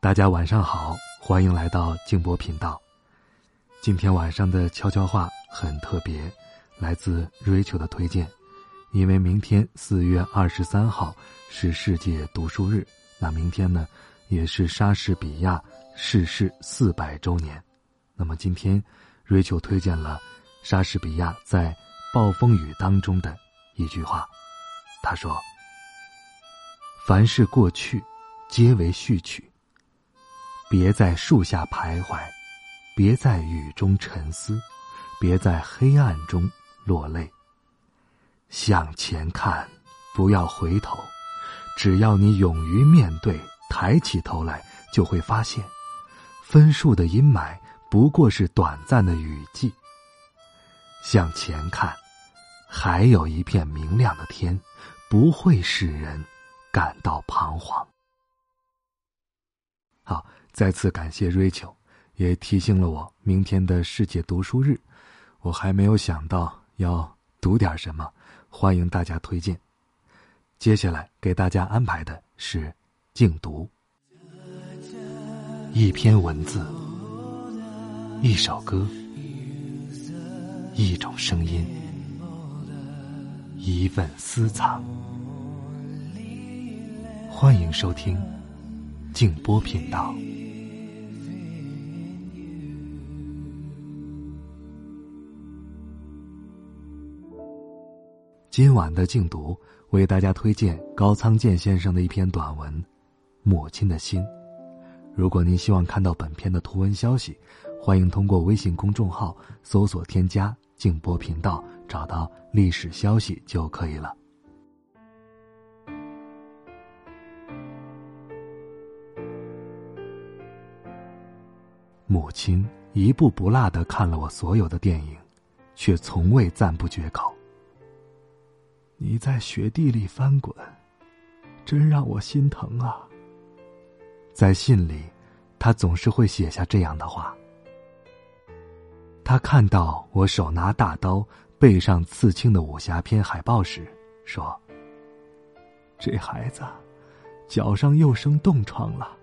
大家晚上好，欢迎来到静波频道。今天晚上的悄悄话很特别，来自 Rachel 的推荐。因为明天四月二十三号是世界读书日，那明天呢，也是莎士比亚逝世四百周年。那么今天，Rachel 推荐了莎士比亚在《暴风雨》当中的一句话，他说。凡是过去，皆为序曲。别在树下徘徊，别在雨中沉思，别在黑暗中落泪。向前看，不要回头。只要你勇于面对，抬起头来，就会发现，分数的阴霾不过是短暂的雨季。向前看，还有一片明亮的天，不会使人。感到彷徨。好，再次感谢瑞秋，也提醒了我明天的世界读书日。我还没有想到要读点什么，欢迎大家推荐。接下来给大家安排的是静读，一篇文字，一首歌，一种声音，一份私藏。欢迎收听静波频道。今晚的静读为大家推荐高仓健先生的一篇短文《母亲的心》。如果您希望看到本片的图文消息，欢迎通过微信公众号搜索添加“静波频道”，找到历史消息就可以了。母亲一步不落的看了我所有的电影，却从未赞不绝口。你在雪地里翻滚，真让我心疼啊。在信里，他总是会写下这样的话。他看到我手拿大刀，背上刺青的武侠片海报时，说：“这孩子，脚上又生冻疮了。”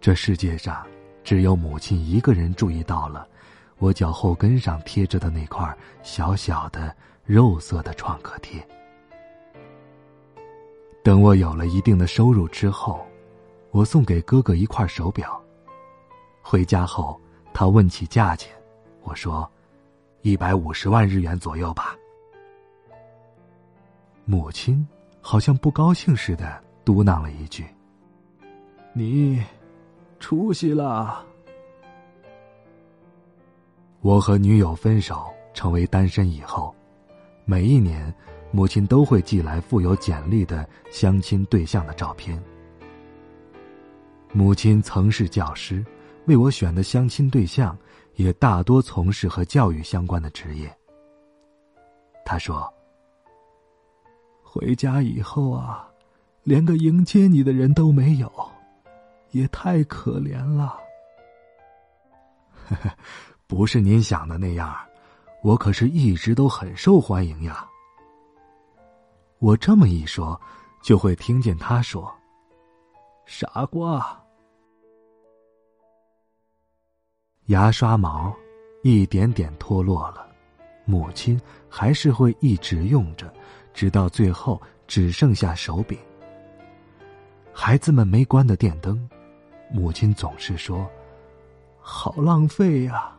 这世界上。只有母亲一个人注意到了，我脚后跟上贴着的那块小小的肉色的创可贴。等我有了一定的收入之后，我送给哥哥一块手表。回家后，他问起价钱，我说：“一百五十万日元左右吧。”母亲好像不高兴似的嘟囔了一句：“你。”出息了！我和女友分手，成为单身以后，每一年，母亲都会寄来附有简历的相亲对象的照片。母亲曾是教师，为我选的相亲对象也大多从事和教育相关的职业。他说：“回家以后啊，连个迎接你的人都没有。”也太可怜了。不是您想的那样，我可是一直都很受欢迎呀。我这么一说，就会听见他说：“傻瓜。”牙刷毛一点点脱落了，母亲还是会一直用着，直到最后只剩下手柄。孩子们没关的电灯。母亲总是说：“好浪费呀”，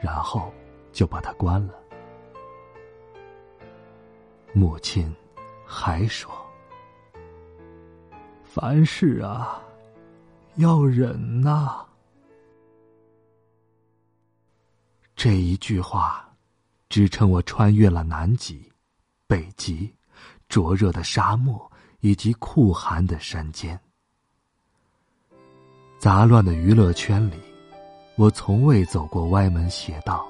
然后就把它关了。母亲还说：“凡事啊，要忍呐。”这一句话，支撑我穿越了南极、北极、灼热的沙漠以及酷寒的山间。杂乱的娱乐圈里，我从未走过歪门邪道。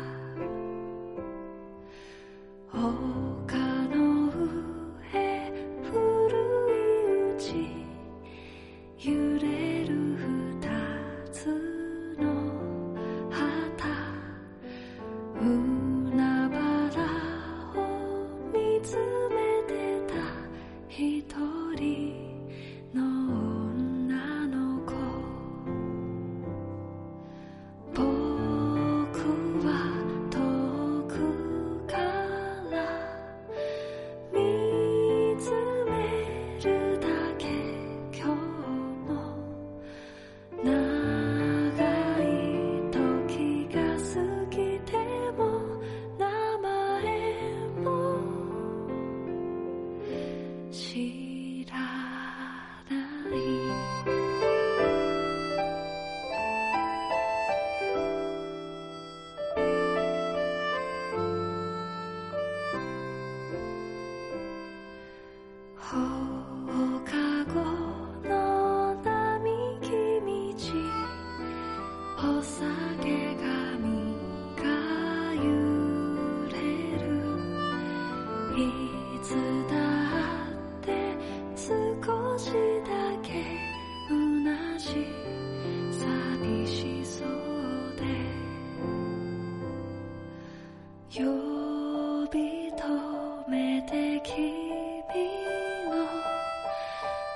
oh,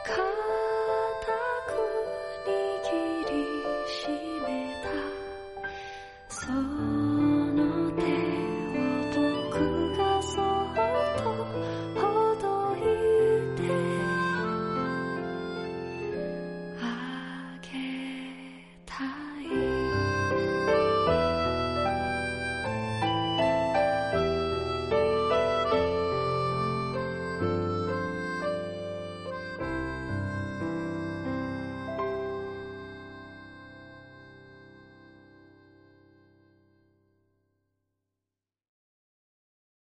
come.